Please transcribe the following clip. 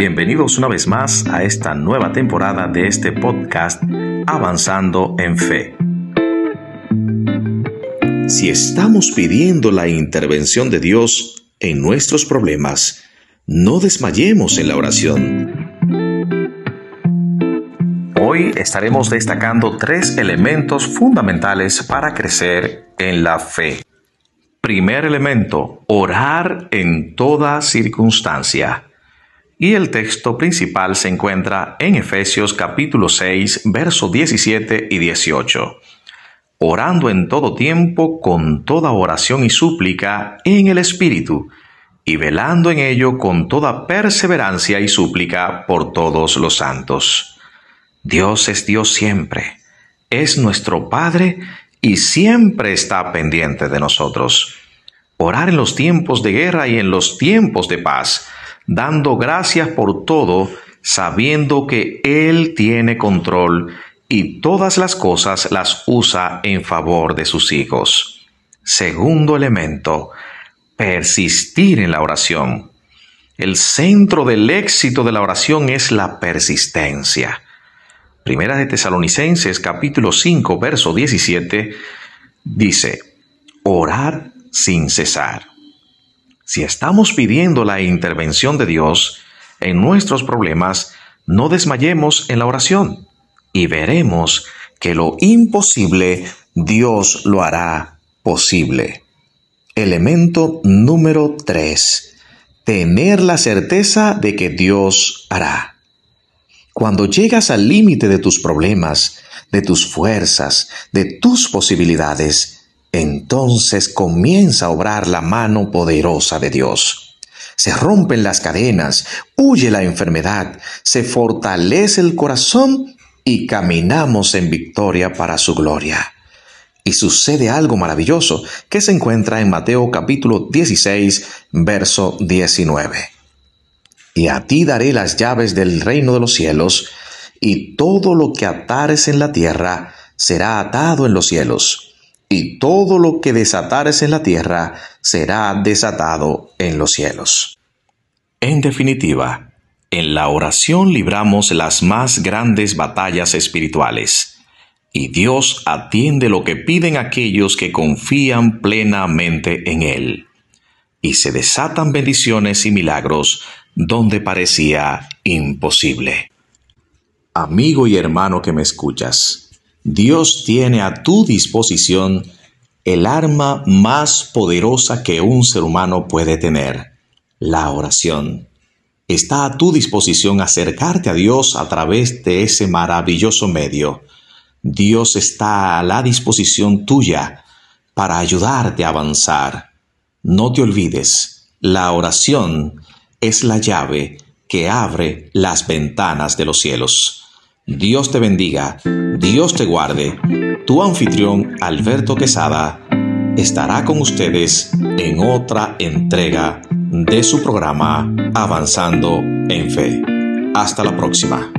Bienvenidos una vez más a esta nueva temporada de este podcast Avanzando en Fe. Si estamos pidiendo la intervención de Dios en nuestros problemas, no desmayemos en la oración. Hoy estaremos destacando tres elementos fundamentales para crecer en la fe. Primer elemento, orar en toda circunstancia. Y el texto principal se encuentra en Efesios capítulo 6, versos 17 y 18. Orando en todo tiempo con toda oración y súplica en el Espíritu, y velando en ello con toda perseverancia y súplica por todos los santos. Dios es Dios siempre, es nuestro Padre y siempre está pendiente de nosotros. Orar en los tiempos de guerra y en los tiempos de paz dando gracias por todo, sabiendo que Él tiene control y todas las cosas las usa en favor de sus hijos. Segundo elemento, persistir en la oración. El centro del éxito de la oración es la persistencia. Primera de Tesalonicenses capítulo 5 verso 17 dice, orar sin cesar. Si estamos pidiendo la intervención de Dios en nuestros problemas, no desmayemos en la oración y veremos que lo imposible Dios lo hará posible. Elemento número 3. Tener la certeza de que Dios hará. Cuando llegas al límite de tus problemas, de tus fuerzas, de tus posibilidades, entonces comienza a obrar la mano poderosa de Dios. Se rompen las cadenas, huye la enfermedad, se fortalece el corazón y caminamos en victoria para su gloria. Y sucede algo maravilloso que se encuentra en Mateo capítulo 16, verso 19. Y a ti daré las llaves del reino de los cielos, y todo lo que atares en la tierra será atado en los cielos y todo lo que desatares en la tierra será desatado en los cielos. En definitiva, en la oración libramos las más grandes batallas espirituales, y Dios atiende lo que piden aquellos que confían plenamente en Él, y se desatan bendiciones y milagros donde parecía imposible. Amigo y hermano que me escuchas, Dios tiene a tu disposición el arma más poderosa que un ser humano puede tener, la oración. Está a tu disposición acercarte a Dios a través de ese maravilloso medio. Dios está a la disposición tuya para ayudarte a avanzar. No te olvides, la oración es la llave que abre las ventanas de los cielos. Dios te bendiga, Dios te guarde. Tu anfitrión Alberto Quesada estará con ustedes en otra entrega de su programa Avanzando en Fe. Hasta la próxima.